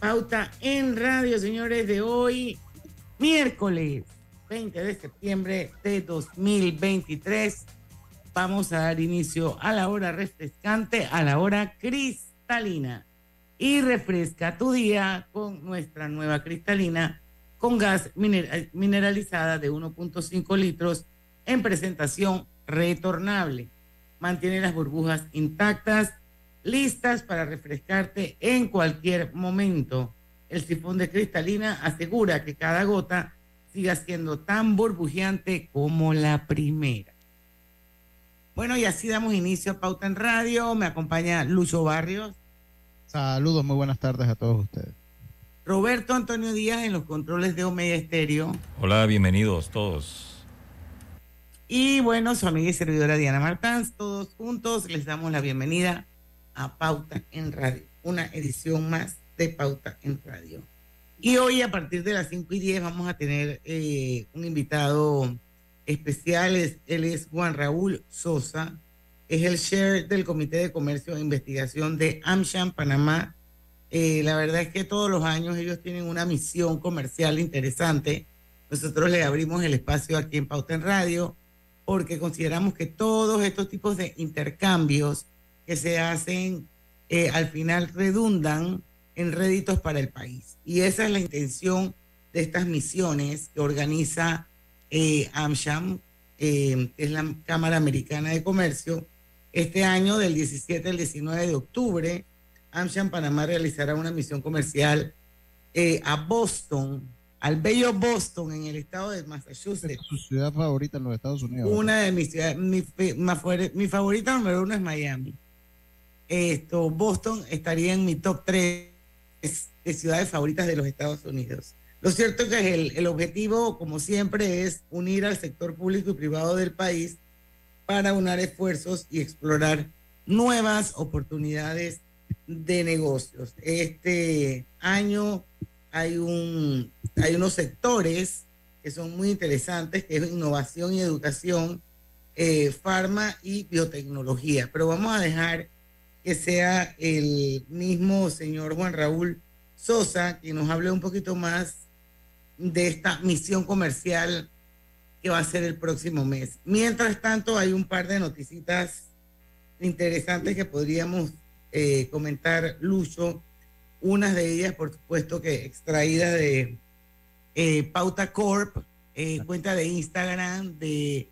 Pauta en radio, señores, de hoy, miércoles 20 de septiembre de 2023. Vamos a dar inicio a la hora refrescante, a la hora cristalina. Y refresca tu día con nuestra nueva cristalina con gas mineralizada de 1.5 litros en presentación retornable. Mantiene las burbujas intactas listas para refrescarte en cualquier momento. El sifón de cristalina asegura que cada gota siga siendo tan burbujeante como la primera. Bueno, y así damos inicio a Pauta en Radio. Me acompaña Lucho Barrios. Saludos, muy buenas tardes a todos ustedes. Roberto Antonio Díaz en los controles de Omega Estéreo. Hola, bienvenidos todos. Y bueno, su amiga y servidora Diana Martans, todos juntos les damos la bienvenida a Pauta en Radio, una edición más de Pauta en Radio. Y hoy a partir de las 5 y 10 vamos a tener eh, un invitado especial, él es Juan Raúl Sosa, es el chair del Comité de Comercio e Investigación de AmSham Panamá. Eh, la verdad es que todos los años ellos tienen una misión comercial interesante. Nosotros le abrimos el espacio aquí en Pauta en Radio porque consideramos que todos estos tipos de intercambios que se hacen eh, al final redundan en réditos para el país. Y esa es la intención de estas misiones que organiza eh, AmSham, eh, que es la Cámara Americana de Comercio. Este año, del 17 al 19 de octubre, AmSham Panamá realizará una misión comercial a Boston, al bello Boston, en el estado de Massachusetts. Su ciudad favorita en los Estados Unidos. Una de mis ciudades, mi, mi favorita número uno es Miami esto, Boston estaría en mi top 3 de ciudades favoritas de los Estados Unidos. Lo cierto es que el, el objetivo, como siempre, es unir al sector público y privado del país para unar esfuerzos y explorar nuevas oportunidades de negocios. Este año hay, un, hay unos sectores que son muy interesantes, que es innovación y educación, eh, farma y biotecnología. Pero vamos a dejar que sea el mismo señor Juan Raúl Sosa quien nos hable un poquito más de esta misión comercial que va a ser el próximo mes. Mientras tanto, hay un par de noticitas interesantes que podríamos eh, comentar, Lucho. Unas de ellas, por supuesto, que extraídas de eh, Pauta Corp, eh, cuenta de Instagram de,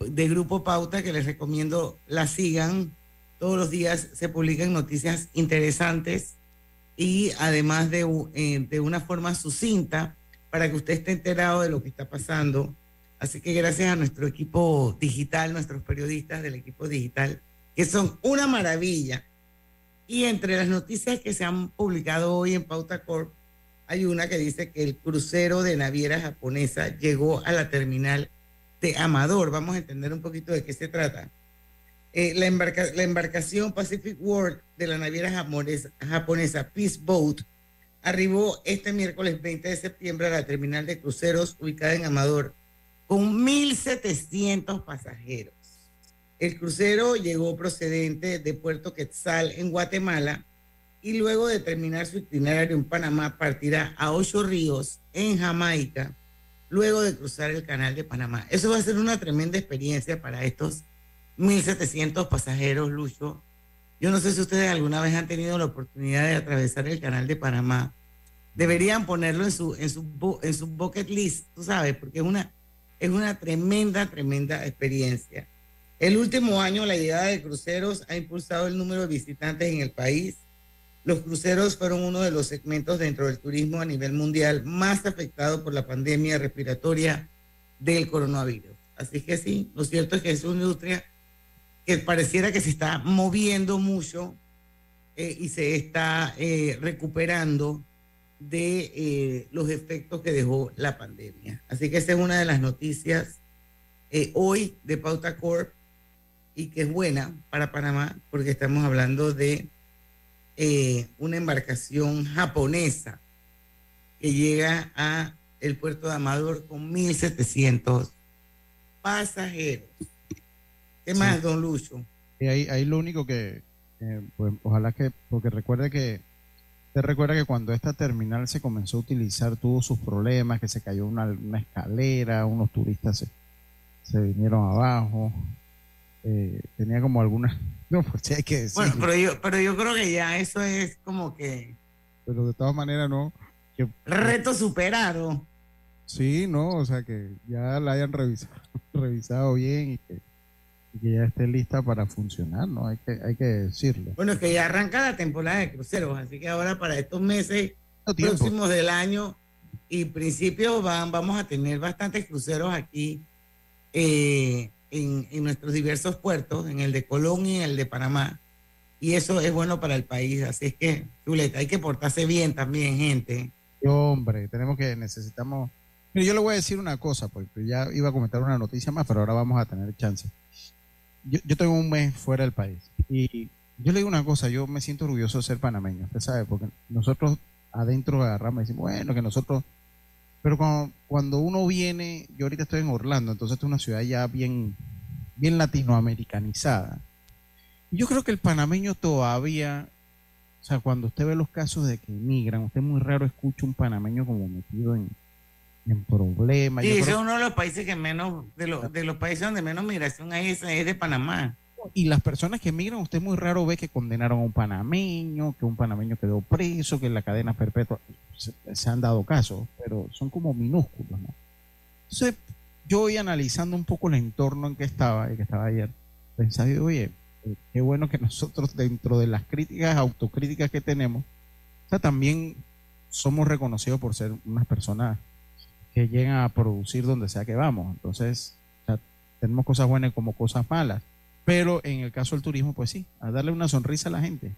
de Grupo Pauta, que les recomiendo la sigan todos los días se publican noticias interesantes y además de, eh, de una forma sucinta para que usted esté enterado de lo que está pasando. Así que gracias a nuestro equipo digital, nuestros periodistas del equipo digital, que son una maravilla. Y entre las noticias que se han publicado hoy en Pauta Corp, hay una que dice que el crucero de naviera japonesa llegó a la terminal de Amador. Vamos a entender un poquito de qué se trata. Eh, la, embarcación Pacific World de la naviera japonesa, Peace Boat arribó este miércoles 20 de septiembre a la terminal de cruceros ubicada en Amador con 1.700 pasajeros. El crucero llegó procedente de Puerto Quetzal en Guatemala y luego de terminar su itinerario en Panamá partirá a Ocho Ríos en Jamaica luego de cruzar el canal de Panamá. Eso va a ser una tremenda experiencia para estos 1.700 pasajeros, Lucho. Yo no sé si ustedes alguna vez han tenido la oportunidad de atravesar el canal de Panamá. Deberían ponerlo en su, en su, en su bucket list, tú sabes, porque es una, es una tremenda, tremenda experiencia. El último año la llegada de cruceros ha impulsado el número de visitantes en el país. Los cruceros fueron uno de los segmentos dentro del turismo a nivel mundial más afectado por la pandemia respiratoria del coronavirus. Así que sí, lo cierto es que es una industria que pareciera que se está moviendo mucho eh, y se está eh, recuperando de eh, los efectos que dejó la pandemia. Así que esa es una de las noticias hoy de Pauta Corp y que es buena para Panamá porque estamos hablando de una embarcación japonesa que llega a el puerto de Amador con 1.700 pasajeros. ¿Qué más, don Lucho? Y ahí, ahí lo único que, pues, ojalá que, porque recuerde que Usted recuerda que cuando esta terminal se comenzó a utilizar tuvo sus problemas, que se cayó una, escalera, unos turistas se, vinieron abajo, eh, tenía como algunas... No, pues hay que decir. Bueno, pero yo, pero yo creo que ya eso es como que... Pero de todas maneras no... Que, Reto superado. Sí, no, o sea que ya la hayan revisado, revisado bien y que que ya esté lista para funcionar, ¿no? Hay que, hay que decirlo. Bueno, es que ya arranca la temporada de cruceros, así que ahora para estos meses próximos del año y principios van, vamos a tener bastantes cruceros aquí eh, en, en, nuestros diversos puertos, en el de Colón y en el de Panamá. Y eso es bueno para el país, así es que, Chuleta, hay que portarse bien también, gente. Hombre, tenemos que, necesitamos... Yo le voy a decir una cosa, porque ya iba a comentar una noticia más, pero ahora vamos a tener chance yo, tengo un mes fuera del país y yo le digo una cosa, yo me siento orgulloso de ser panameño, usted sabe, porque nosotros adentro agarramos y decimos, bueno, que nosotros, pero cuando, cuando uno viene, yo ahorita estoy en Orlando, entonces es una ciudad ya bien, bien latinoamericanizada. Yo creo que el panameño todavía, o sea, cuando usted ve los casos de que emigran, usted muy raro escucha un panameño como metido en, en problemas. Sí, es uno de los países que menos, de, de los países donde menos migración hay es, de Panamá. Y las personas que emigran, usted muy raro ve que condenaron a un panameño, que un panameño quedó preso, que en la cadena perpetua se, han dado casos, pero son como minúsculos, ¿no? Entonces, yo voy analizando un poco el entorno en que estaba, y que estaba ayer, pensando, oye, eh, qué bueno que nosotros dentro de las críticas, autocríticas que tenemos, o sea, también somos reconocidos por ser unas personas que llegan a producir donde sea que vamos. Entonces, tenemos cosas buenas como cosas malas. Pero en el caso del turismo, pues sí, a darle una sonrisa a la gente.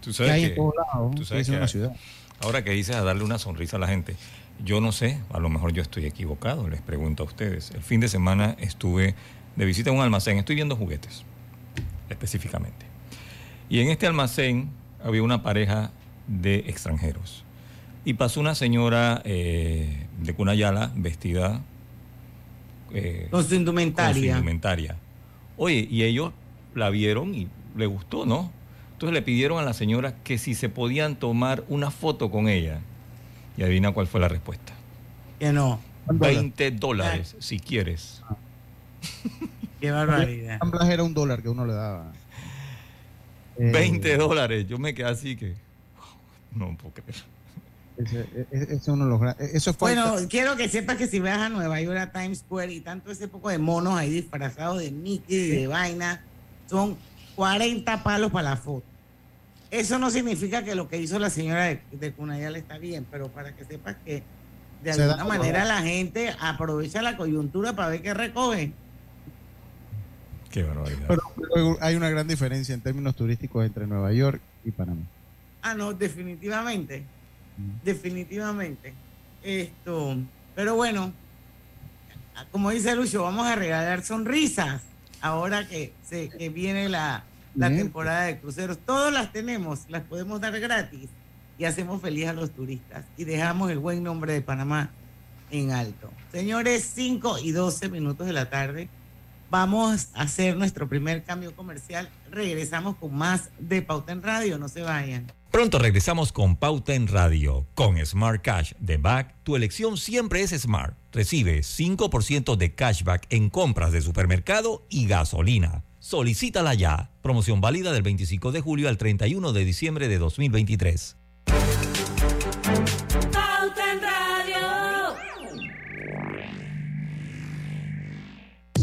Tú sabes que, hay en todos lados, una ciudad. Ahora que dices a darle una sonrisa a la gente, yo no sé, a lo mejor yo estoy equivocado, les pregunto a ustedes. El fin de semana estuve de visita a un almacén, estoy viendo juguetes, específicamente. Y en este almacén había una pareja de extranjeros. Y pasó una señora eh, de Cunayala vestida eh, con su indumentaria. Oye, y ellos la vieron y le gustó, ¿no? Entonces le pidieron a la señora que si se podían tomar una foto con ella. Y adivina cuál fue la respuesta. Que no. 20 dólares, si quieres. Qué barbaridad. era un dólar que uno le daba. 20 eh, dólares. Yo me quedé así que. No puedo creer. Eso bueno, quiero que sepas que si vas a Nueva York, a Times Square y tanto ese poco de monos ahí disfrazados de Mickey y de vaina, son 40 palos para la foto. Eso no significa que lo que hizo la señora de, de Cunayal está bien, pero para que sepas que de alguna manera la gente aprovecha la coyuntura para ver qué recoge. Qué barbaridad. pero hay una gran diferencia en términos turísticos entre Nueva York y Panamá. Ah, no, definitivamente definitivamente. Esto, pero bueno, como dice Lucho, vamos a regalar sonrisas ahora que, se, que viene la, la temporada de cruceros. Todas las tenemos, las podemos dar gratis y hacemos feliz a los turistas y dejamos el buen nombre de Panamá en alto. Señores, 5 y 12 minutos de la tarde. Vamos a hacer nuestro primer cambio comercial. Regresamos con más de Pauta en Radio. No se vayan. Pronto regresamos con Pauta en Radio. Con Smart Cash de Back, tu elección siempre es Smart. Recibe 5% de cashback en compras de supermercado y gasolina. Solicítala ya. Promoción válida del 25 de julio al 31 de diciembre de 2023.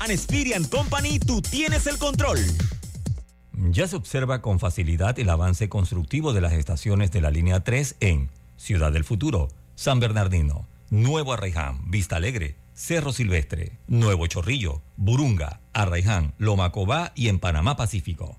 and Company, tú tienes el control. Ya se observa con facilidad el avance constructivo de las estaciones de la línea 3 en Ciudad del Futuro, San Bernardino, Nuevo Arraiján, Vista Alegre, Cerro Silvestre, Nuevo Chorrillo, Burunga, Arraiján, Lomacobá y en Panamá Pacífico.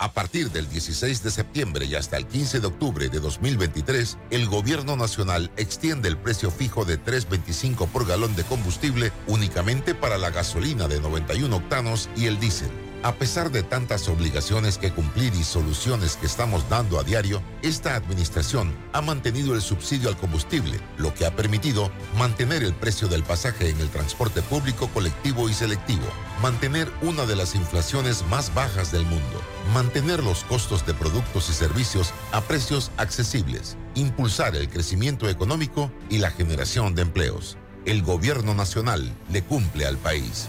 A partir del 16 de septiembre y hasta el 15 de octubre de 2023, el Gobierno Nacional extiende el precio fijo de 3.25 por galón de combustible únicamente para la gasolina de 91 octanos y el diésel. A pesar de tantas obligaciones que cumplir y soluciones que estamos dando a diario, esta administración ha mantenido el subsidio al combustible, lo que ha permitido mantener el precio del pasaje en el transporte público colectivo y selectivo, mantener una de las inflaciones más bajas del mundo, mantener los costos de productos y servicios a precios accesibles, impulsar el crecimiento económico y la generación de empleos. El gobierno nacional le cumple al país.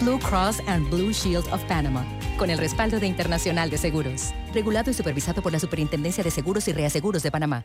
Blue Cross and Blue Shield of Panama con el respaldo de Internacional de Seguros. Regulado y supervisado por la Superintendencia de Seguros y Reaseguros de Panamá.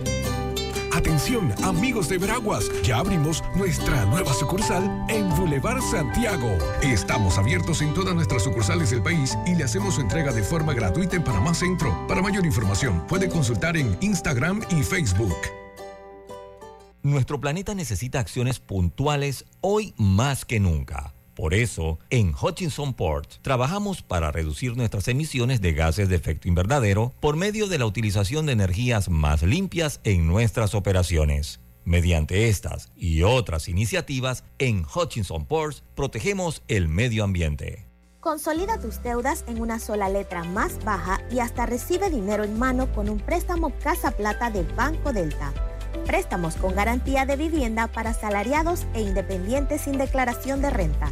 Atención, amigos de Veraguas, ya abrimos nuestra nueva sucursal en Boulevard Santiago. Estamos abiertos en todas nuestras sucursales del país y le hacemos su entrega de forma gratuita en Panamá Centro. Para mayor información, puede consultar en Instagram y Facebook. Nuestro planeta necesita acciones puntuales hoy más que nunca. Por eso, en Hutchinson Port trabajamos para reducir nuestras emisiones de gases de efecto invernadero por medio de la utilización de energías más limpias en nuestras operaciones. Mediante estas y otras iniciativas, en Hutchinson Ports protegemos el medio ambiente. Consolida tus deudas en una sola letra más baja y hasta recibe dinero en mano con un préstamo Casa Plata del Banco Delta. Préstamos con garantía de vivienda para salariados e independientes sin declaración de renta.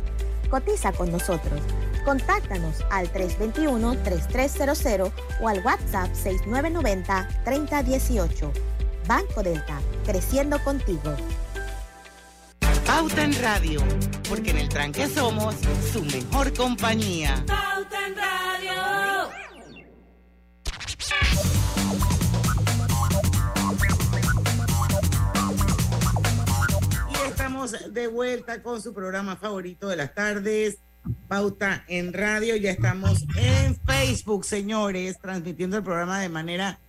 Cotiza con nosotros. Contáctanos al 321-3300 o al WhatsApp 6990-3018. Banco Delta, creciendo contigo. Pauta en Radio, porque en el tranque somos su mejor compañía. Pauta en Radio. De vuelta con su programa favorito de las tardes, Pauta en Radio. Ya estamos en Facebook, señores, transmitiendo el programa de manera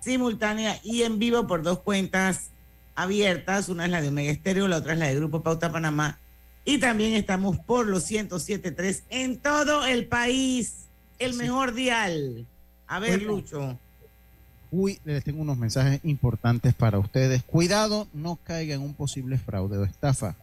simultánea y en vivo por dos cuentas abiertas. Una es la de Omega Estéreo, la otra es la de Grupo Pauta Panamá. Y también estamos por los 107.3 en todo el país. El mejor dial. A ver, Lucho. Uy, les tengo unos mensajes importantes para ustedes. Cuidado, no caiga en un posible fraude o estafa.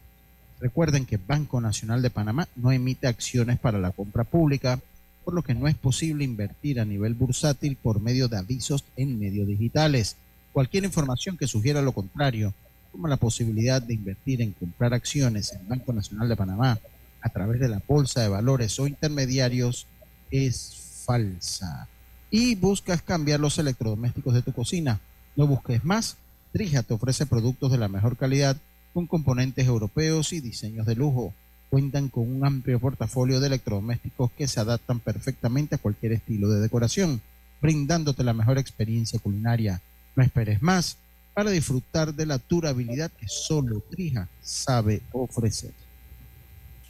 Recuerden que Banco Nacional de Panamá no emite acciones para la compra pública, por lo que no es posible invertir a nivel bursátil por medio de avisos en medios digitales. Cualquier información que sugiera lo contrario, como la posibilidad de invertir en comprar acciones en Banco Nacional de Panamá a través de la bolsa de valores o intermediarios, es falsa y buscas cambiar los electrodomésticos de tu cocina. No busques más, Trija te ofrece productos de la mejor calidad con componentes europeos y diseños de lujo. Cuentan con un amplio portafolio de electrodomésticos que se adaptan perfectamente a cualquier estilo de decoración, brindándote la mejor experiencia culinaria. No esperes más para disfrutar de la durabilidad que solo Trija sabe ofrecer.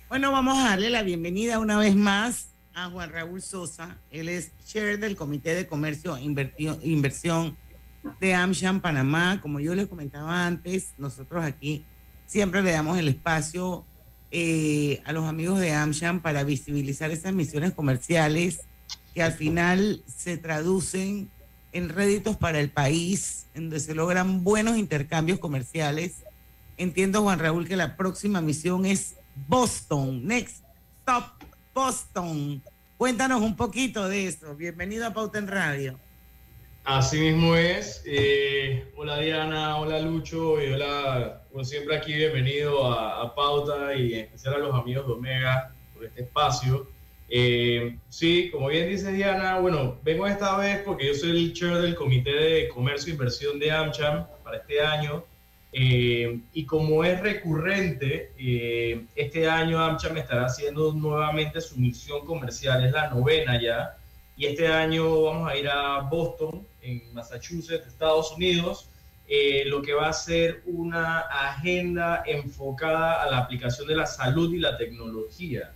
Bueno, vamos a darle la bienvenida una vez más a Juan Raúl Sosa. Él es chair del Comité de Comercio e Inversión de AmSham Panamá. Como yo les comentaba antes, nosotros aquí siempre le damos el espacio eh, a los amigos de AmSham para visibilizar esas misiones comerciales que al final se traducen en réditos para el país, en donde se logran buenos intercambios comerciales. Entiendo, Juan Raúl, que la próxima misión es Boston. Next Stop Boston. Cuéntanos un poquito de eso. Bienvenido a Pauta en Radio. Así mismo es. Eh, hola Diana, hola Lucho y hola, como siempre aquí, bienvenido a, Pauta y en especial a los amigos de Omega por este espacio. Eh, sí, como bien dice Diana, bueno, vengo esta vez porque yo soy el chair del Comité de Comercio e Inversión de AmCham para este año. Eh, y como es recurrente, este año AmCham estará haciendo nuevamente su misión comercial, es la novena ya. Y este año vamos a ir a Boston en Massachusetts, Estados Unidos, eh, lo que va a ser una agenda enfocada a la aplicación de la salud y la tecnología.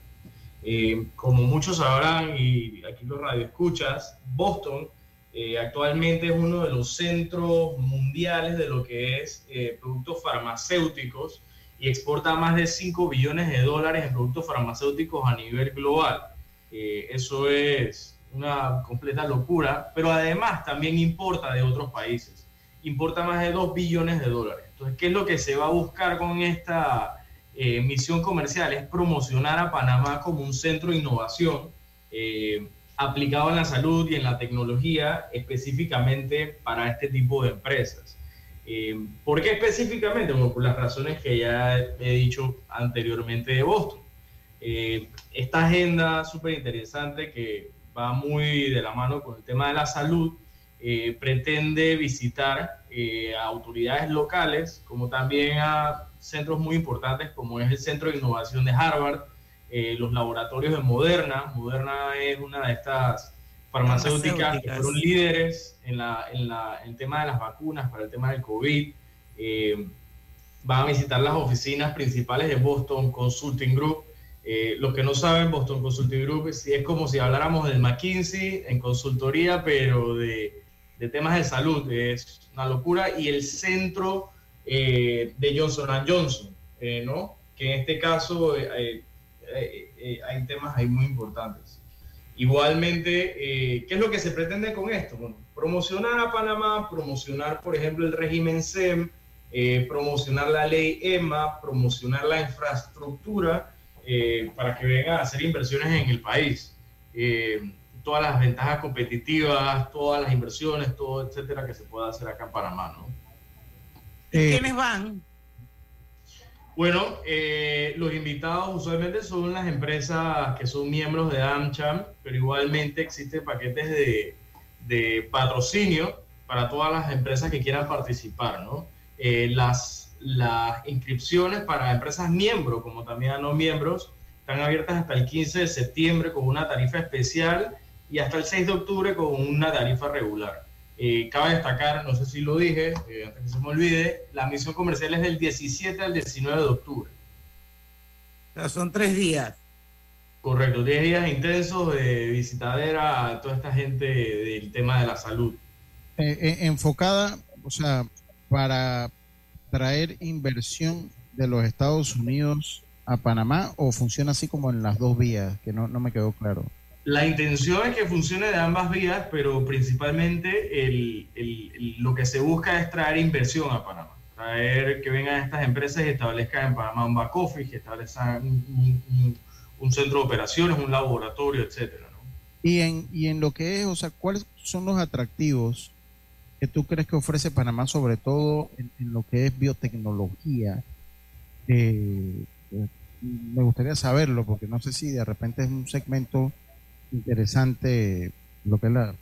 Eh, como muchos sabrán, y aquí los radioescuchas, Boston eh, actualmente es uno de los centros mundiales de lo que es productos farmacéuticos y exporta más de 5 billones de dólares en productos farmacéuticos a nivel global. eso es una completa locura, pero además también importa de otros países. Importa más de 2 billones de dólares. Entonces, ¿qué es lo que se va a buscar con esta eh, misión comercial? Es promocionar a Panamá como un centro de innovación eh, aplicado en la salud y en la tecnología, específicamente para este tipo de empresas. Eh, ¿Por qué específicamente? por las razones que ya he dicho anteriormente de Boston. esta agenda súper interesante que va muy de la mano con el tema de la salud, eh, pretende visitar eh, a autoridades locales, como también a centros muy importantes como es el Centro de Innovación de Harvard, eh, los laboratorios de Moderna. Moderna es una de estas farmacéuticas que fueron líderes en, la, en, la, en el tema de las vacunas para el tema del COVID. van a visitar las oficinas principales de Boston Consulting Group, eh, los que no saben, Boston Consulting Group es, como si habláramos del McKinsey en consultoría, pero de, temas de salud. Es una locura. Y el centro eh, de Johnson Johnson, eh, ¿no? Que en este caso hay temas ahí muy importantes. Igualmente, ¿qué es lo que se pretende con esto? Bueno, promocionar a Panamá, promocionar, por ejemplo, el régimen SEM, promocionar la ley EMA, promocionar la infraestructura eh, para que vengan a hacer inversiones en el país. Eh, todas las ventajas competitivas, todas las inversiones, todo, etcétera, que se pueda hacer acá en Panamá, ¿no? Eh, ¿Quiénes van? Bueno, los invitados usualmente son las empresas que son miembros de AmCham, pero igualmente existen paquetes de, de patrocinio para todas las empresas que quieran participar, ¿no? las las inscripciones para empresas miembros, como también no miembros, están abiertas hasta el 15 de septiembre con una tarifa especial y hasta el 6 de octubre con una tarifa regular. Eh, cabe destacar, no sé si lo dije, eh, antes que se me olvide, la misión comercial es del 17 al 19 de octubre. O son tres días. Correcto, 10 días intensos de visitadera a toda esta gente del tema de la salud. Eh, enfocada, o sea, para, traer inversión de los Estados Unidos a Panamá o funciona así como en las dos vías, que no, me quedó claro? La intención es que funcione de ambas vías, pero principalmente lo que se busca es traer inversión a Panamá, traer que vengan estas empresas y establezcan en Panamá un back office, que establezcan un, centro de operaciones, un laboratorio, etcétera. Y en, y en lo que es, o sea, ¿cuáles son los atractivos que tú crees que ofrece Panamá, sobre todo en, lo que es biotecnología? Eh, eh, me gustaría saberlo, porque no sé si de repente es un segmento interesante lo que es la,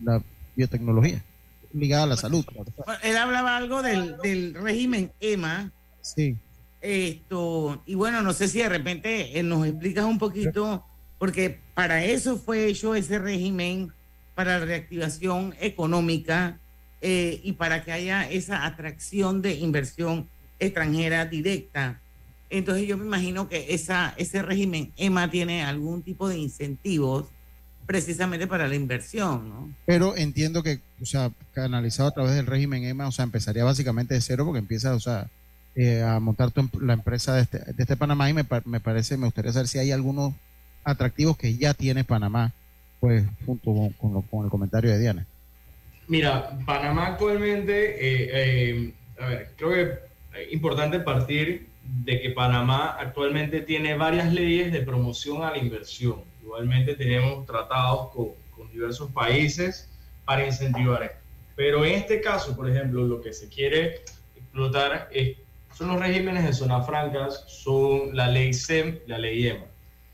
la biotecnología. ligada a la salud. Él hablaba algo del, del régimen EMA. Sí. Esto, y bueno, no sé si de repente eh, nos explicas un poquito, porque para eso fue hecho ese régimen, para la reactivación económica eh, y para que haya esa atracción de inversión extranjera directa. Entonces yo me imagino que esa, ese régimen EMA tiene algún tipo de incentivos precisamente para la inversión, ¿no? Pero entiendo que, o sea, canalizado a través del régimen EMA, o sea, empezaría básicamente de cero porque empieza, o sea, eh, a montar tu, la empresa de este, de este Panamá y me, me, parece, me gustaría saber si hay algunos atractivos que ya tiene Panamá, pues junto con, con, el comentario de Diana. Mira, Panamá actualmente, eh, eh, a ver, creo que importante partir de que Panamá actualmente tiene varias leyes de promoción a la inversión. Igualmente tenemos tratados con, con diversos países para incentivar esto. Pero en este caso, por ejemplo, lo que se quiere explotar es son los regímenes de zonas francas, son la ley SEM la ley EMA.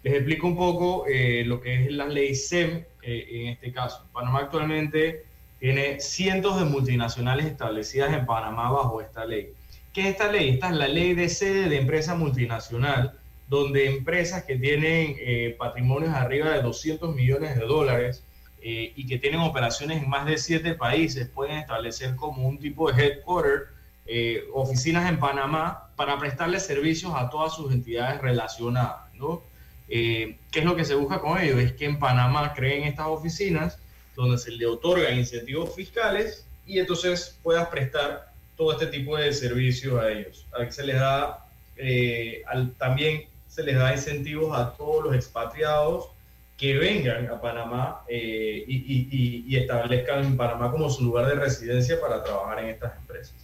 Les explico un poco eh, lo que es la ley SEM eh, en este caso. Panamá actualmente tiene cientos de multinacionales establecidas en Panamá bajo esta ley. ¿Qué es esta ley? Esta es la ley de sede de empresa multinacional, donde empresas que tienen eh, patrimonios arriba de 200 millones de dólares y que tienen operaciones en más de siete países pueden establecer como un tipo de headquarter eh, oficinas en Panamá para prestarle servicios a todas sus entidades relacionadas. ¿no? Eh, ¿Qué es lo que se busca con ello? Es que en Panamá creen estas oficinas donde se le otorgan incentivos fiscales y entonces puedas prestar todo este tipo de servicios a ellos. A se les da, eh, también se les da incentivos a todos los expatriados que vengan a Panamá y, y establezcan en Panamá como su lugar de residencia para trabajar en estas empresas.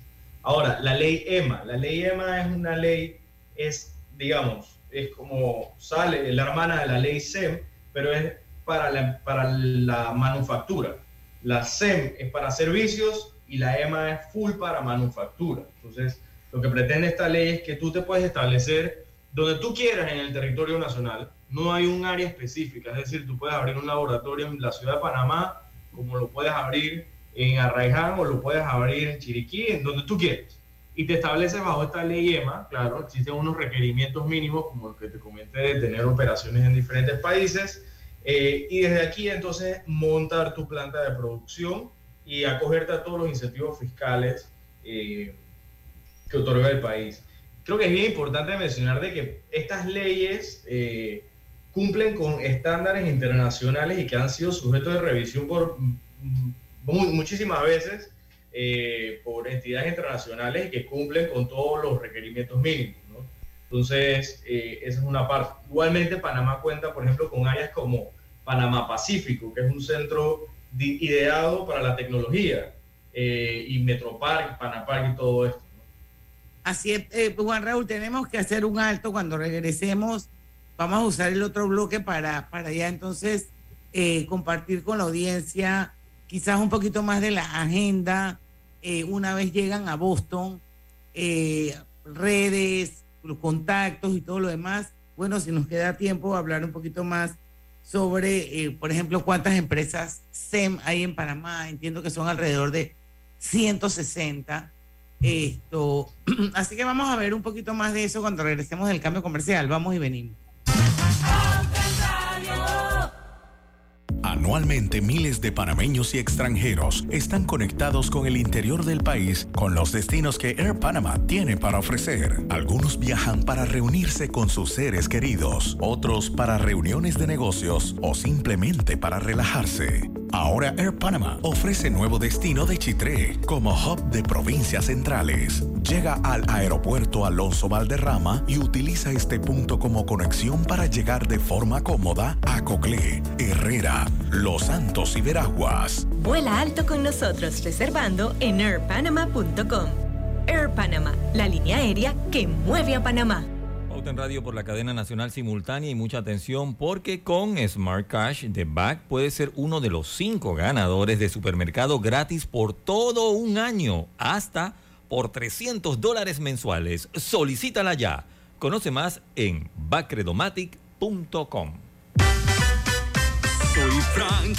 Ahora, la ley EMA. La ley EMA es una ley, es, digamos, es como sale la hermana de la ley SEM, pero es para la, para la manufactura. La SEM es para servicios y la EMA es full para manufactura. Entonces, lo que pretende esta ley es que tú te puedes establecer donde tú quieras en el territorio nacional. No hay un área específica, es decir, tú puedes abrir un laboratorio en la ciudad de Panamá, como lo puedes abrir en Arraiján o lo puedes abrir en Chiriquí, en donde tú quieres. Y te estableces bajo esta ley EMA, claro, existen unos requerimientos mínimos, como los que te comenté, de tener operaciones en diferentes países. Eh, y desde aquí entonces montar tu planta de producción y acogerte a todos los incentivos fiscales eh, que otorga el país. Creo que es bien importante mencionar de que estas leyes eh, cumplen con estándares internacionales y que han sido sujetos de revisión por muchísimas veces eh, por entidades internacionales que cumplen con todos los requerimientos mínimos. Entonces, eh, esa es una parte. Igualmente, Panamá cuenta, por ejemplo, con áreas como Panamá Pacífico, que es un centro ideado para la tecnología, eh, y Metropark, Panapark y todo esto. Así es, Juan Raúl, tenemos que hacer un alto cuando regresemos. Vamos a usar el otro bloque para, para ya entonces compartir con la audiencia quizás un poquito más de la agenda eh, una vez llegan a Boston, eh, redes, los contactos y todo lo demás. Bueno, si nos queda tiempo, hablar un poquito más sobre, eh, por ejemplo, cuántas empresas SEM hay en Panamá. Entiendo que son alrededor de 160. Esto. Así que vamos a ver un poquito más de eso cuando regresemos del cambio comercial. Vamos y venimos. Anualmente miles de panameños y extranjeros están conectados con el interior del país con los destinos que Air Panama tiene para ofrecer. Algunos viajan para reunirse con sus seres queridos, otros para reuniones de negocios o simplemente para relajarse. Ahora Air Panama ofrece nuevo destino de Chitré como hub de provincias centrales. Llega al aeropuerto Alonso Valderrama y utiliza este punto como conexión para llegar de forma cómoda a Coclé, Herrera, Los Santos y Veraguas. Vuela alto con nosotros reservando en airpanama.com. Air Panama, la línea aérea que mueve a Panamá en Radio por la cadena nacional simultánea y mucha atención porque con Smart Cash de Back puede ser uno de los cinco ganadores de supermercado gratis por todo un año, hasta por 300 dólares mensuales. Solicítala ya. Conoce más en backredomatic.com. Soy Frank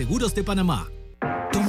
Seguros de Panamá.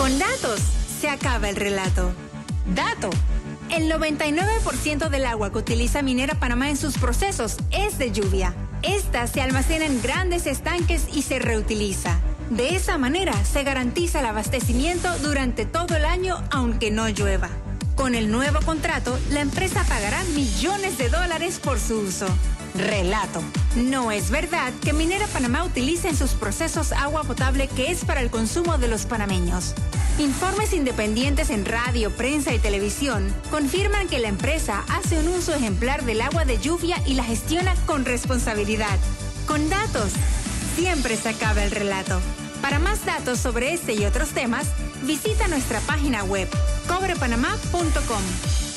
Con datos se acaba el relato. Dato. El 99% del agua que utiliza Minera Panamá en sus procesos es de lluvia. Esta se almacena en grandes estanques y se reutiliza. De esa manera se garantiza el abastecimiento durante todo el año aunque no llueva. Con el nuevo contrato, la empresa pagará millones de dólares por su uso. Relato. No es verdad que Minera Panamá utilice en sus procesos agua potable que es para el consumo de los panameños. Informes independientes en radio, prensa y televisión confirman que la empresa hace un uso ejemplar del agua de lluvia y la gestiona con responsabilidad. Con datos, siempre se acaba el relato. Para más datos sobre este y otros temas, visita nuestra página web cobrepanamá.com.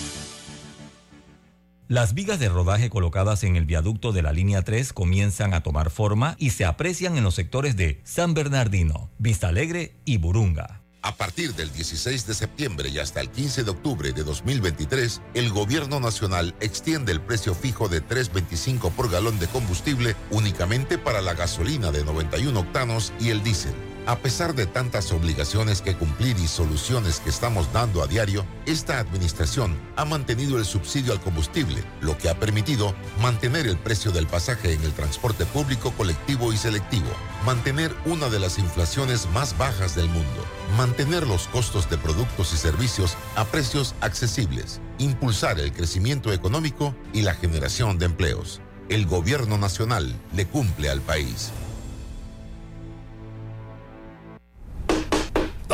Las vigas de rodaje colocadas en el viaducto de la línea 3 comienzan a tomar forma y se aprecian en los sectores de San Bernardino, Vista Alegre y Burunga. A partir del 16 de septiembre y hasta el 15 de octubre de 2023, el gobierno nacional extiende el precio fijo de 3.25 por galón de combustible únicamente para la gasolina de 91 octanos y el diésel. A pesar de tantas obligaciones que cumplir y soluciones que estamos dando a diario, esta administración ha mantenido el subsidio al combustible, lo que ha permitido mantener el precio del pasaje en el transporte público colectivo y selectivo, mantener una de las inflaciones más bajas del mundo, mantener los costos de productos y servicios a precios accesibles, impulsar el crecimiento económico y la generación de empleos. El gobierno nacional le cumple al país.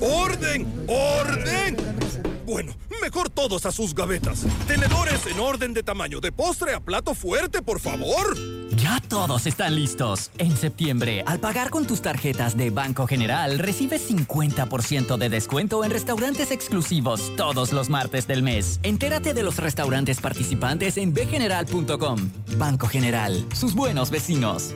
¡Orden! ¡Orden! Bueno, mejor todos a sus gavetas. Tenedores en orden de tamaño, de postre a plato fuerte, por favor. Ya todos están listos. En septiembre, al pagar con tus tarjetas de Banco General, recibes 50% de descuento en restaurantes exclusivos todos los martes del mes. Entérate de los restaurantes participantes en bgeneral.com. Banco General, sus buenos vecinos.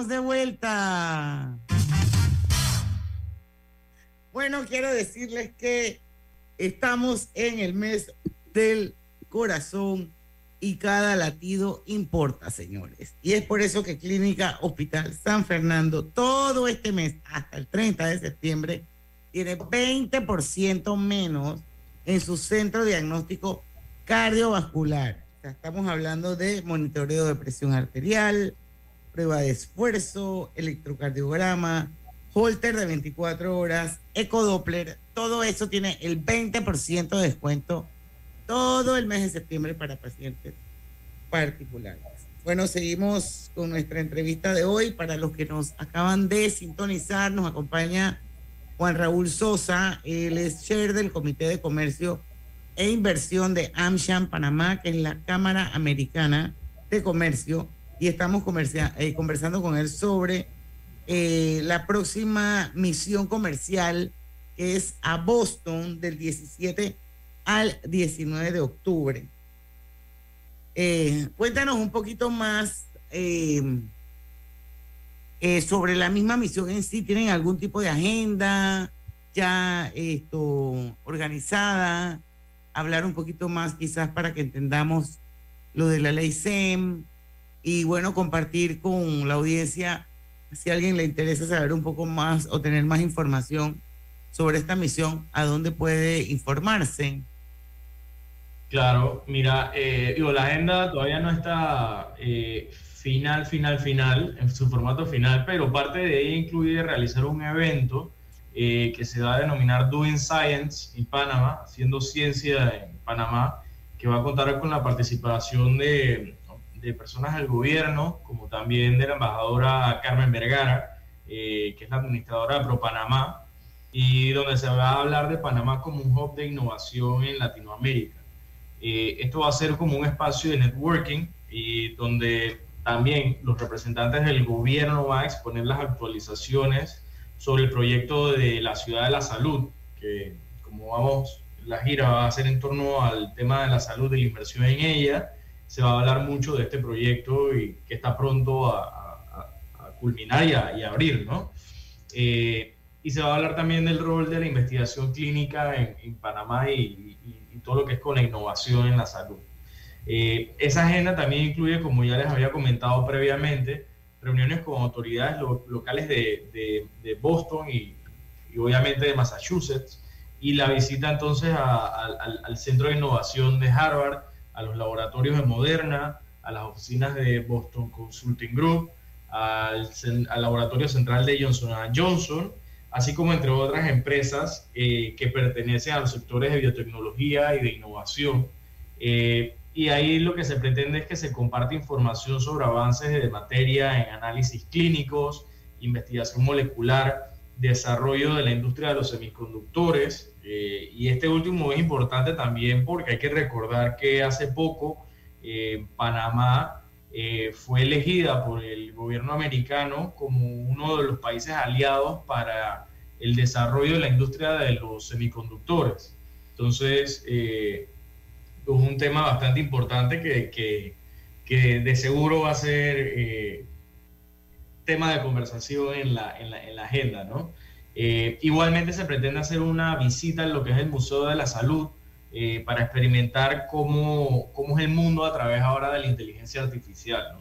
Estamos de vuelta. Bueno, quiero decirles que estamos en el mes del corazón y cada latido importa, señores. Y es por eso que Clínica Hospital San Fernando todo este mes hasta el 30 de septiembre tiene 20% menos en su centro diagnóstico cardiovascular estamos hablando de monitoreo de presión arterial, prueba de esfuerzo, electrocardiograma, holter de 24 horas, ecodoppler, todo eso tiene el 20% de descuento todo el mes de septiembre para pacientes particulares. Bueno, seguimos con nuestra entrevista de hoy. Para los que nos acaban de sintonizar, nos acompaña Juan Raúl Sosa, él es chair del Comité de Comercio e Inversión de AmSham Panamá, que es la Cámara Americana de Comercio, y estamos eh, conversando con él sobre eh, la próxima misión comercial que es a Boston del 17 al 19 de octubre. Eh, cuéntanos un poquito más sobre la misma misión en sí. ¿Tienen algún tipo de agenda ya esto organizada? Hablar un poquito más quizás para que entendamos lo de la ley SEM y bueno, compartir con la audiencia si a alguien le interesa saber un poco más o tener más información sobre esta misión, a dónde puede informarse. Claro, mira, eh, digo, la agenda todavía no está eh, final, final, final, en su formato final, pero parte de ella incluye realizar un evento eh, que se va a denominar Doing Science en Panamá, haciendo ciencia en Panamá, que va a contar con la participación de, de personas del gobierno, como también de la embajadora Carmen Vergara, que es la administradora de Pro Panamá, y donde se va a hablar de Panamá como un hub de innovación en Latinoamérica. Eh, esto va a ser como un espacio de networking y donde también los representantes del gobierno van a exponer las actualizaciones sobre el proyecto de la ciudad de la salud, que como vamos, la gira va a ser en torno al tema de la salud, de la inversión en ella. Se va a hablar mucho de este proyecto y que está pronto a, culminar y a, abrir, ¿no? Eh, y se va a hablar también del rol de la investigación clínica en, Panamá y, todo lo que es con la innovación en la salud. Eh, esa agenda también incluye, como ya les había comentado previamente, reuniones con autoridades locales de, Boston y, obviamente de Massachusetts, y la visita entonces al, Centro de Innovación de Harvard, a los laboratorios de Moderna, a las oficinas de Boston Consulting Group, al, laboratorio central de Johnson Johnson, así como entre otras empresas eh, que pertenecen a los sectores de biotecnología y de innovación. Eh, y ahí lo que se pretende es que se comparte información sobre avances de materia en análisis clínicos, investigación molecular, desarrollo de la industria de los semiconductores. Eh, y este último es importante también porque hay que recordar que hace poco Panamá fue elegida por el gobierno americano como uno de los países aliados para el desarrollo de la industria de los semiconductores. Entonces, eh, es un tema bastante importante que, que, de seguro va a ser eh, tema de conversación en la, en la, en la agenda, ¿no? Eh, igualmente se pretende hacer una visita en lo que es el Museo de la Salud para experimentar cómo, cómo, es el mundo a través ahora de la inteligencia artificial, ¿no?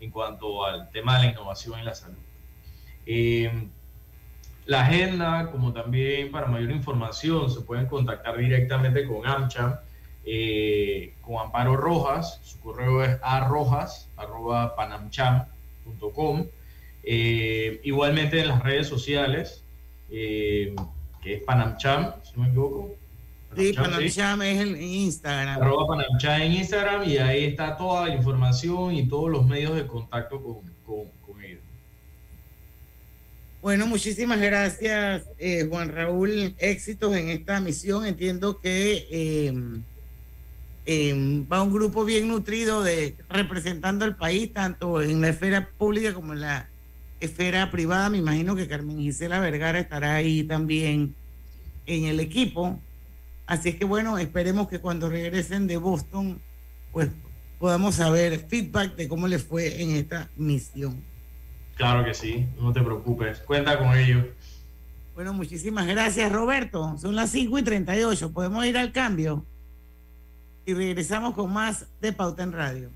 En cuanto al tema de la innovación en la salud. La agenda, como también para mayor información, se pueden contactar directamente con AmCham, eh, con Amparo Rojas. Su correo es arrojas.panamcham.com. Eh, igualmente en las redes sociales, eh, que es Panamcham, si no me equivoco. sí, Panamcham es el Instagram. Arroba Panamcham en Instagram y ahí está toda la información y todos los medios de contacto con, con, bueno, muchísimas gracias, eh, Juan Raúl. Éxitos en esta misión. Entiendo que em, em, va un grupo bien nutrido de representando al país, tanto en la esfera pública como en la esfera privada. Me imagino que Carmen Gisela Vergara estará ahí también en el equipo. Así es que bueno, esperemos que cuando regresen de Boston, pues podamos saber feedback de cómo les fue en esta misión. Claro que sí, no te preocupes, cuenta con ello. Bueno, muchísimas gracias Roberto. Son las 5 y 38, podemos ir al cambio y regresamos con más de Pauta en Radio.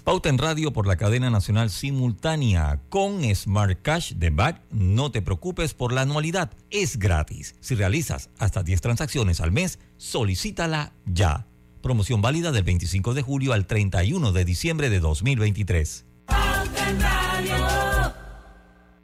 Pauta en Radio por la cadena nacional simultánea con Smart Cash de Back. No te preocupes por la anualidad, es gratis. Si realizas hasta 10 transacciones al mes, solicítala ya. Promoción válida del 25 de julio al 31 de diciembre de 2023.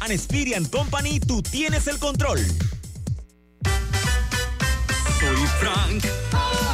and Experian Company, tú tienes el control. Soy Frank.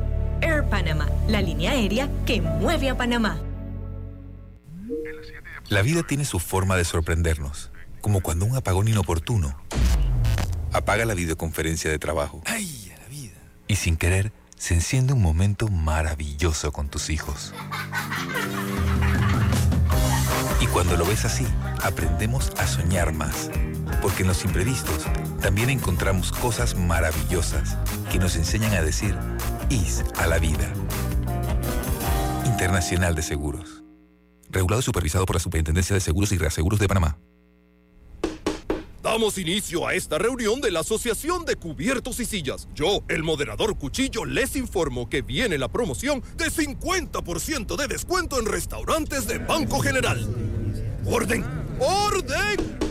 Air Panama, la línea aérea que mueve a Panamá. La vida tiene su forma de sorprendernos, como cuando un apagón inoportuno apaga la videoconferencia de trabajo. ¡Ay, a la vida! Y sin querer, se enciende un momento maravilloso con tus hijos. Y cuando lo ves así, aprendemos a soñar más. Porque en los imprevistos también encontramos cosas maravillosas que nos enseñan a decir IS a la vida. Internacional de Seguros. Regulado y supervisado por la Superintendencia de Seguros y Reaseguros de Panamá. Damos inicio a esta reunión de la Asociación de Cubiertos y Sillas. Yo, el moderador Cuchillo, les informo que viene la promoción de 50% de descuento en restaurantes de Banco General. ¡Orden! ¡Orden!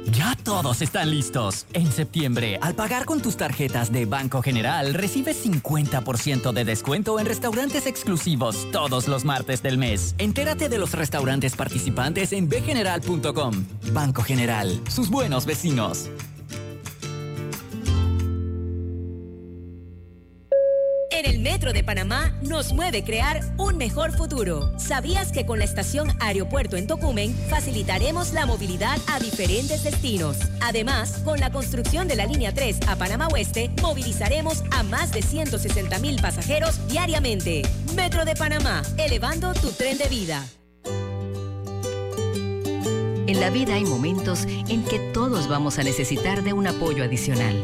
Ya todos están listos. En septiembre, al pagar con tus tarjetas de Banco General, recibes 50% de descuento en restaurantes exclusivos todos los martes del mes. Entérate de los restaurantes participantes en bgeneral.com. Banco General, sus buenos vecinos. En el Metro de Panamá nos mueve crear un mejor futuro. ¿Sabías que con la estación Aeropuerto en Tocumen facilitaremos la movilidad a diferentes destinos? Además, con la construcción de la línea 3 a Panamá Oeste, movilizaremos a más de 160 mil pasajeros diariamente. Metro de Panamá, elevando tu tren de vida. En la vida hay momentos en que todos vamos a necesitar de un apoyo adicional.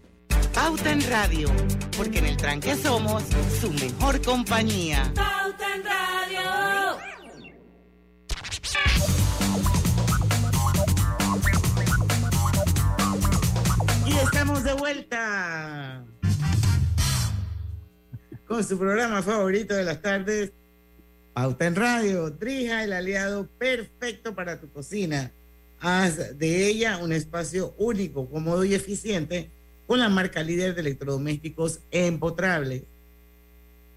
Pauta en Radio, porque en el tranque somos su mejor compañía. Pauta en Radio. Y estamos de vuelta con su programa favorito de las tardes, Pauta en Radio. Drija, el aliado perfecto para tu cocina. Haz de ella un espacio único, cómodo y eficiente con la marca líder de electrodomésticos empotrables.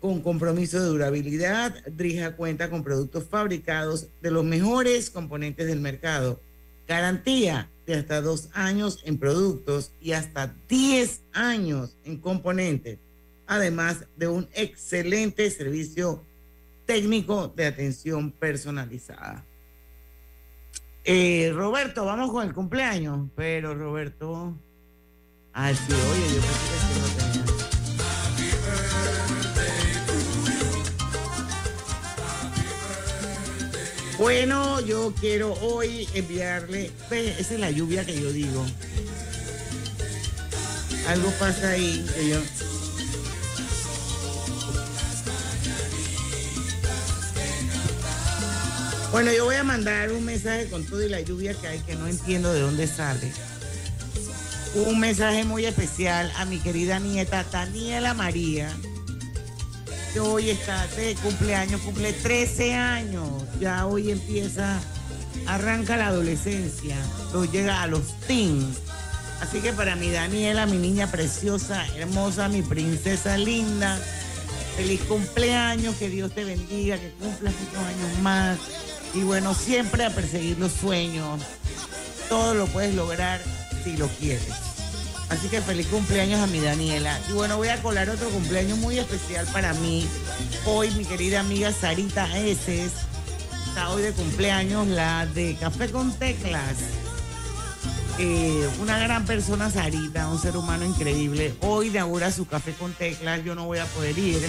Con compromiso de durabilidad, Drija cuenta con productos fabricados de los mejores componentes del mercado. Garantía de hasta dos años en productos y hasta 10 años en componentes, además de un excelente servicio técnico de atención personalizada. Eh, Roberto, vamos con el cumpleaños, pero Roberto Ah, sí, oye, yo pensé que no tenía. Bueno, yo quiero hoy enviarle, esa es la lluvia que yo digo. Algo pasa ahí que. Bueno, yo voy a mandar un mensaje con todo y la lluvia que hay que no entiendo de dónde sale un mensaje muy especial a mi querida nieta Daniela María, que hoy está de cumpleaños, cumple 13 años, ya hoy empieza, arranca la adolescencia, lo llega a los teens. Así que para mi Daniela, mi niña preciosa, hermosa, mi princesa linda, feliz cumpleaños, que Dios te bendiga, que cumplas muchos años más. Y bueno, siempre a perseguir los sueños. Todo lo puedes lograr si lo quieres. Así que feliz cumpleaños a mi Daniela. Y bueno, voy a colar otro cumpleaños muy especial para mí. Hoy mi querida amiga Sarita Eses está hoy de cumpleaños, la de Café con Teclas. Eh, una gran persona, Sarita, un ser humano increíble. Hoy inaugura su Café con Teclas. Yo no voy a poder ir.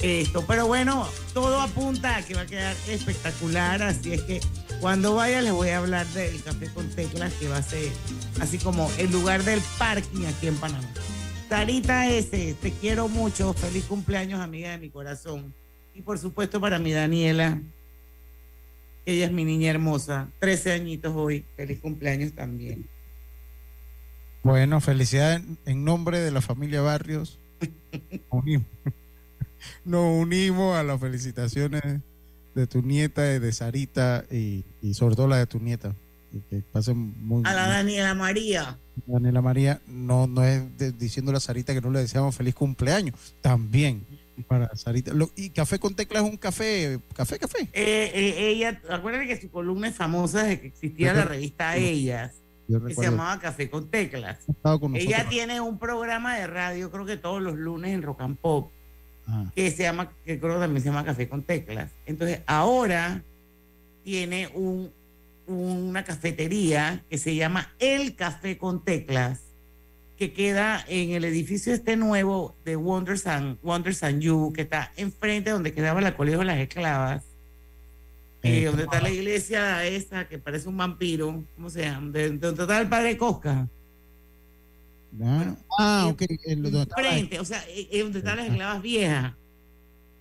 Esto, pero bueno, todo apunta a que va a quedar espectacular. Así es que cuando vaya les voy a hablar del café con teclas que va a ser así como el lugar del parking aquí en Panamá. Sarita S, te quiero mucho. Feliz cumpleaños, amiga de mi corazón. Y por supuesto para mi Daniela. Ella es mi niña hermosa. 13 añitos hoy. Feliz cumpleaños también. Bueno, felicidades en nombre de la familia Barrios. Nos unimos a las felicitaciones de tu nieta, de Sarita y, sobre todo la de tu nieta. que pasen muy, a la Daniela María. Daniela María, no, no es diciéndole a Sarita que no le deseamos feliz cumpleaños. También para Sarita. y Café con Tecla es un café, café, café. Eh, eh, ella, acuérdate que su columna es famosa desde que existía la revista Ellas, que se llamaba Café con Teclas. Ella tiene un programa de radio, creo que todos los lunes en Rock and Pop que se llama, que creo que también se llama Café con Teclas. Entonces, ahora tiene un, una cafetería que se llama El Café con Teclas, que queda en el edificio este nuevo de Wonders and, Wonders and You, que está enfrente donde quedaba la Colegio de las Esclavas. Eh, donde está la iglesia esa que parece un vampiro, ¿cómo se llama? donde está el padre Cosca ah, ok. frente, o sea, es eh, donde están las esclavas viejas.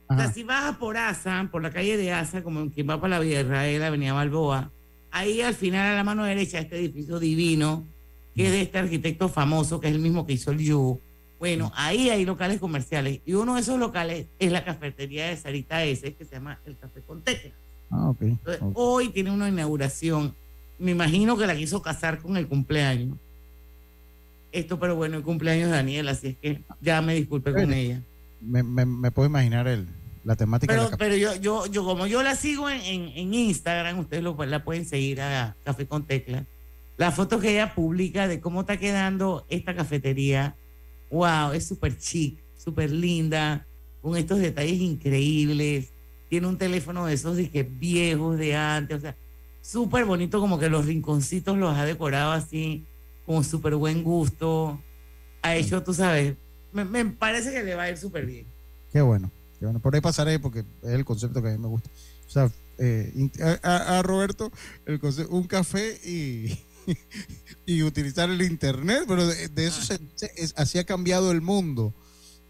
O sea, si bajas por Asa, por la calle de Asa, como quien va para la Vía Israel, Avenida Balboa, ahí al final a la mano derecha este edificio divino, que es de este arquitecto famoso, que es el mismo que hizo el Yu, Bueno, ahí hay locales comerciales y uno de esos locales es la cafetería de Sarita S, que se llama El Café con Tecla. Ah, ok. Entonces, hoy tiene una inauguración. Me imagino que la quiso casar con el cumpleaños. Esto, pero bueno, el cumpleaños de Daniela, así es que ya me disculpe con ella. Me, me, me puedo imaginar el, la temática de Pero, la pero yo, yo, yo, como yo la sigo en, en, en Instagram, ustedes lo, la pueden seguir a Café con Tecla. La foto que ella publica de cómo está quedando esta cafetería, wow, es súper chic, súper linda, con estos detalles increíbles. Tiene un teléfono de esos dije, viejos de antes, o sea, súper bonito, como que los rinconcitos los ha decorado así, con súper buen gusto. Ha hecho, tú sabes, me, me parece que le va a ir súper bien. Qué bueno, qué bueno. Por ahí pasaré porque es el concepto que a mí me gusta. O sea, eh, a, a- a Roberto, el concepto, un café y, y utilizar el internet, pero de, de eso se, se- es- así ha cambiado el mundo.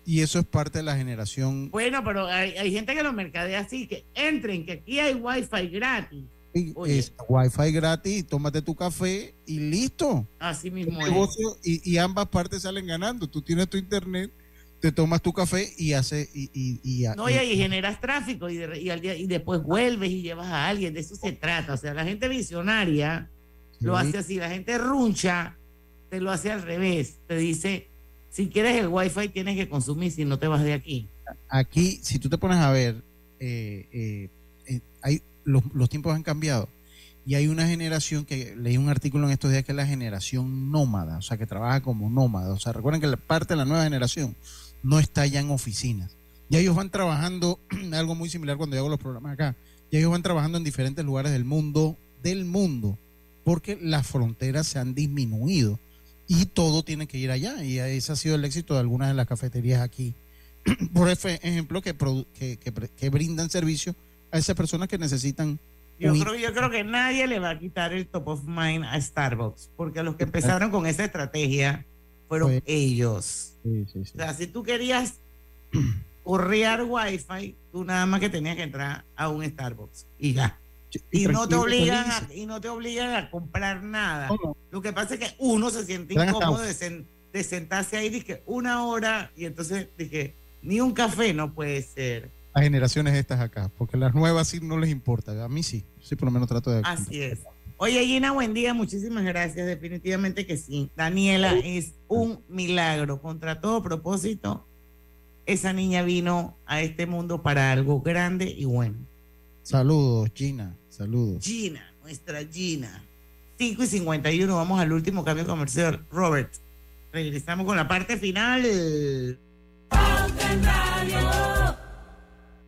Y eso es parte de la generación. Bueno, pero hay, hay gente que lo mercadea así, que entren, que aquí hay wifi gratis. Es wifi gratis, tómate tu café y listo. Así mismo es. y, y ambas partes salen ganando. Tú tienes tu internet, te tomas tu café y hace y, y, y- No, y ahí generas tráfico y, de- al día- y después vuelves y llevas a alguien. De eso se trata. O sea, la gente visionaria lo hace así. La gente runcha te lo hace al revés. Te dice, si quieres el wifi tienes que consumir si no te vas de aquí. aquí, si tú te pones a ver, eh, eh, eh, hay, los, tiempos han cambiado y hay una generación que leí un artículo en estos días que es la generación nómada, o sea, que trabaja como nómada. O sea, recuerden que la parte de la nueva generación no está ya en oficinas. Ya ellos van trabajando, algo muy similar cuando yo hago los programas acá, ya ellos van trabajando en diferentes lugares del mundo, del mundo, porque las fronteras se han disminuido y todo tiene que ir allá. Y ese ha sido el éxito de algunas de las cafeterías aquí por ejemplo, que, que, que que brindan servicio a esas personas que necesitan Yo creo, yo creo que nadie le va a quitar el top of mind a Starbucks, porque los que empezaron con esa estrategia fueron Fue- ellos. Sí, sí, sí. O sea, si tú querías correar wifi, tú nada más que tenías que entrar a un Starbucks y ya. y Y no te obligan a, y no te obligan a comprar nada. Lo que pasa es que uno se siente incómodo hasta- de, sen- de sentarse ahí dije una hora y entonces dije ni un café no puede ser. Las generaciones estas acá, porque las nuevas sí no les importa. A mí sí, sí por lo menos trato de... Así es. Oye, Gina, buen día. Muchísimas gracias. Definitivamente que sí. Daniela es un milagro. Contra todo propósito, esa niña vino a este mundo para algo grande y bueno. Saludos, Gina, saludos. Gina, nuestra Gina. 5 y 51, vamos al último cambio comercial. Robert, regresamos con la parte final.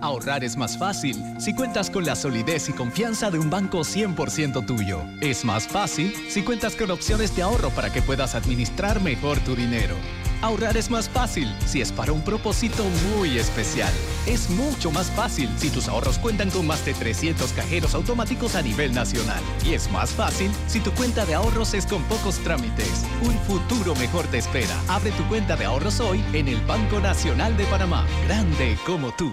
Ahorrar es más fácil si cuentas con la solidez y confianza de un banco 100% tuyo. Es más fácil si cuentas con opciones de ahorro para que puedas administrar mejor tu dinero. Ahorrar es más fácil si es para un propósito muy especial. Es mucho más fácil si tus ahorros cuentan con más de 300 cajeros automáticos a nivel nacional. Y es más fácil si tu cuenta de ahorros es con pocos trámites. Un futuro mejor te espera. Abre tu cuenta de ahorros hoy en el Banco Nacional de Panamá. Grande como tú.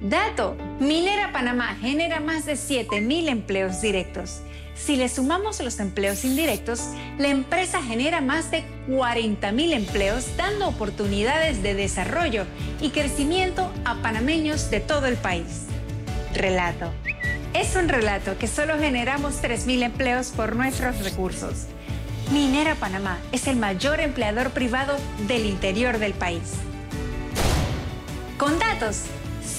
Dato, Minera Panamá genera más de 7.000 empleos directos. Si le sumamos los empleos indirectos, la empresa genera más de 40.000 empleos, dando oportunidades de desarrollo y crecimiento a panameños de todo el país. Relato. Es un relato que solo generamos 3.000 empleos por nuestros recursos. Minera Panamá es el mayor empleador privado del interior del país. Con datos,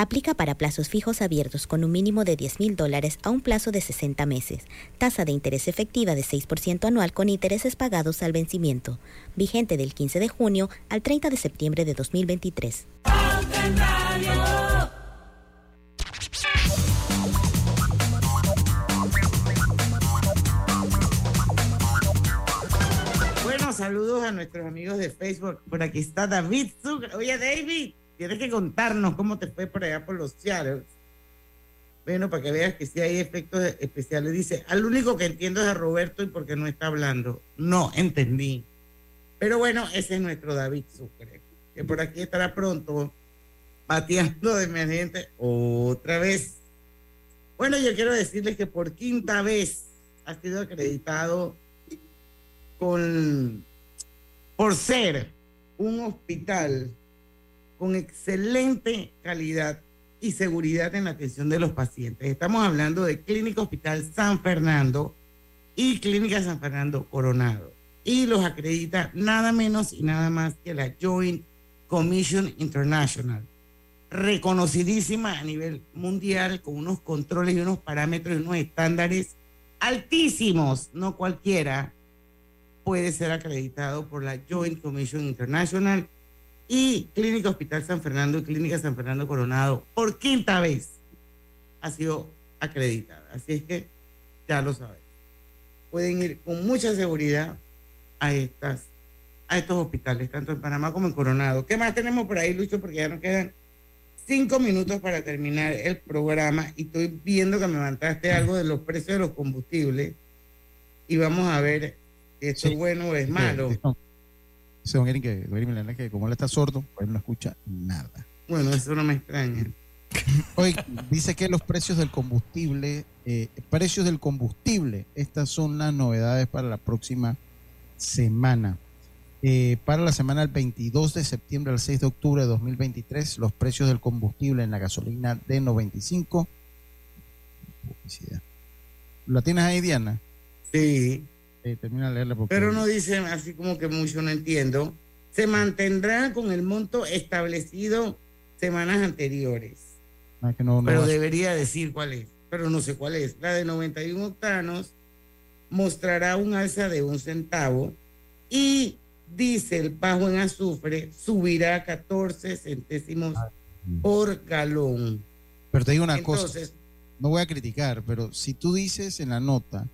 Aplica para plazos fijos abiertos con un mínimo de 10 mil dólares a un plazo de 60 meses. Tasa de interés efectiva de 6% anual con intereses pagados al vencimiento. Vigente del 15 de junio al 30 de septiembre de 2023. Bueno, saludos a nuestros amigos de Facebook. Por aquí está David Zucker. Oye, David tienes que contarnos cómo te fue por allá por los Seattle. Bueno, para que veas que sí hay efectos especiales. Dice, al único que entiendo es a Roberto y porque no está hablando. No, entendí. Pero bueno, ese es nuestro David Sucre, que por aquí estará pronto pateando de emergente otra vez. Bueno, yo quiero decirles que por quinta vez ha sido acreditado con por ser un hospital con excelente calidad y seguridad en la atención de los pacientes. Estamos hablando de Clínica Hospital San Fernando y Clínica San Fernando Coronado. Y los acredita nada menos y nada más que la Joint Commission International, reconocidísima a nivel mundial con unos controles y unos parámetros y unos estándares altísimos, no cualquiera puede ser acreditado por la Joint Commission International y Clínica Hospital San Fernando y Clínica San Fernando Coronado por quinta vez ha sido acreditada. Así es que ya lo saben. Pueden ir con mucha seguridad a estas a estos hospitales, tanto en Panamá como en Coronado. ¿Qué más tenemos por ahí, Lucho? Porque ya nos quedan cinco minutos para terminar el programa y estoy viendo que me mandaste algo de los precios de los combustibles y vamos a ver si esto es bueno o es malo. Dice don que, que como él está sordo, pues no escucha nada. Bueno, eso no me extraña. Hoy dice que los precios del combustible, eh, precios del combustible, estas son las novedades para la próxima semana. Eh, para la semana del 22 de septiembre al 6 de octubre de 2023, los precios del combustible en la gasolina de 95. ¿La tienes ahí, Diana? Sí. Porque... Pero no dice así como que mucho, no entiendo. Se mantendrá con el monto establecido semanas anteriores. Ah, no, pero debería decir cuál es, pero no sé cuál es. La de 91 octanos mostrará un alza de un centavo y diésel bajo en azufre subirá a 14 centésimos por galón. Pero te digo una cosa, no voy a criticar, pero si tú dices en la nota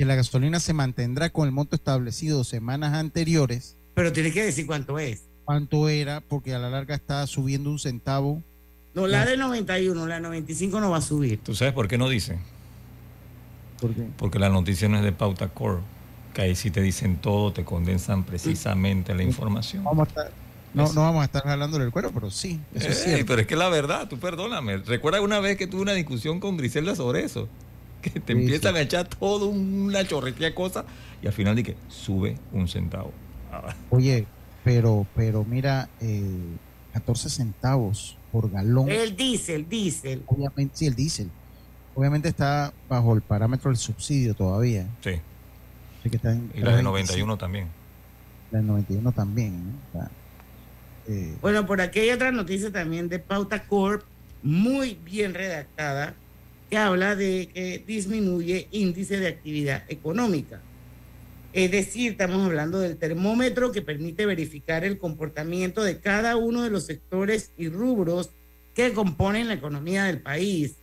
que la gasolina se mantendrá con el monto establecido semanas anteriores. Pero tienes que decir cuánto es. Cuánto era, porque a la larga está subiendo un centavo. No, la de 91, la de 95 no va a subir. ¿Tú sabes por qué no dice? ¿Por qué? Porque la noticia no es de Pauta Core, que ahí sí te dicen todo, te condensan precisamente la información. Vamos no, no vamos a estar hablando del cuero, pero sí, eso es cierto. Pero es que la verdad, tú perdóname. Recuerda una vez que tuve una discusión con Griselda sobre eso que te empiezan a echar todo una chorretía de cosas y al final que sube un centavo. Ah. Oye, pero, pero mira, 14 eh, centavos por galón. El diésel, diésel. Obviamente, sí, el diésel. Obviamente está bajo el parámetro del subsidio todavía. Sí. y la de 91 también. La de 91 también. Eh, bueno, por aquí hay otra noticia también de Pauta Corp, muy bien redactada que habla de que disminuye índice de actividad económica. Es decir, estamos hablando del termómetro que permite verificar el comportamiento de cada uno de los sectores y rubros que componen la economía del país.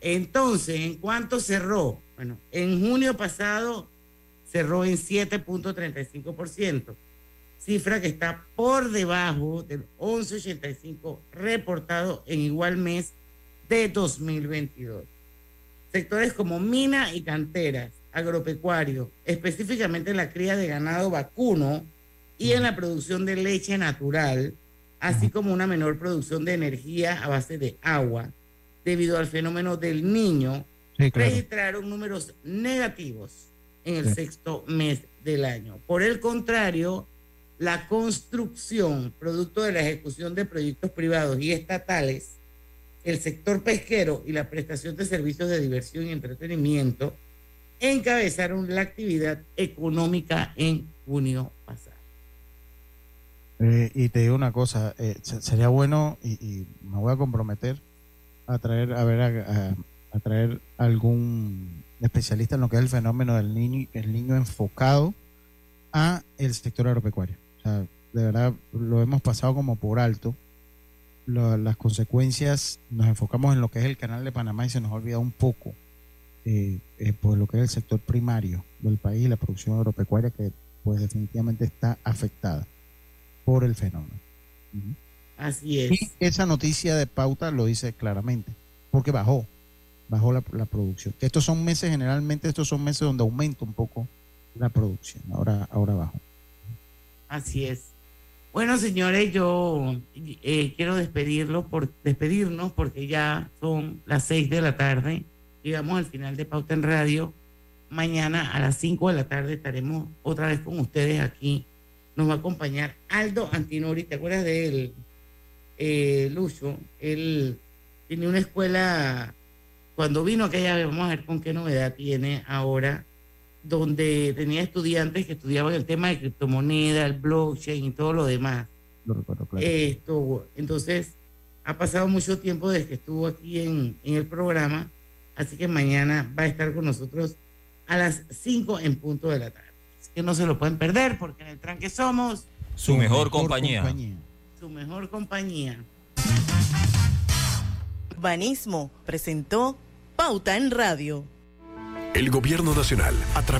Entonces, ¿en cuánto cerró? Bueno, en junio pasado cerró en 7.35%, cifra que está por debajo del 11.85 reportado en igual mes de 2022. Sectores como mina y canteras, agropecuario, específicamente en la cría de ganado vacuno y en la producción de leche natural, así como una menor producción de energía a base de agua, debido al fenómeno del niño, registraron números negativos en el sexto mes del año. Por el contrario, la construcción, producto de la ejecución de proyectos privados y estatales, el sector pesquero y la prestación de servicios de diversión y entretenimiento encabezaron la actividad económica en junio pasado. Eh, y te digo una cosa, eh, sería bueno, y, me voy a comprometer a traer, a ver, a, traer algún especialista en lo que es el fenómeno del niño, el niño enfocado a el sector agropecuario. O sea, de verdad lo hemos pasado como por alto. Las consecuencias, nos enfocamos en lo que es el canal de Panamá y se nos ha olvidado un poco eh, eh, por lo que es el sector primario del país, la producción agropecuaria que pues definitivamente está afectada por el fenómeno. Así es. Y esa noticia de pauta lo dice claramente, porque bajó, bajó la, producción. estos son meses, generalmente estos son meses donde aumenta un poco la producción, ahora, ahora bajó. Así es. Bueno, señores, yo eh, quiero despedirlo por, despedirnos porque ya son las seis de la tarde. Llegamos al final de Pauta en Radio. Mañana a las cinco de la tarde estaremos otra vez con ustedes aquí. Nos va a acompañar Aldo Antinori. ¿Te acuerdas de él, eh, Lucho? Él tiene una escuela. Cuando vino aquella vez, vamos a ver con qué novedad tiene ahora donde tenía estudiantes que estudiaban el tema de criptomoneda, el blockchain y todo lo demás. Esto, entonces, ha pasado mucho tiempo desde que estuvo aquí en, el programa, así que mañana va a estar con nosotros a las 5 en punto de la tarde. Así que no se lo pueden perder porque en el tranque somos su, mejor, compañía. compañía. Su mejor compañía. Banismo presentó Pauta en Radio. El Gobierno Nacional, a través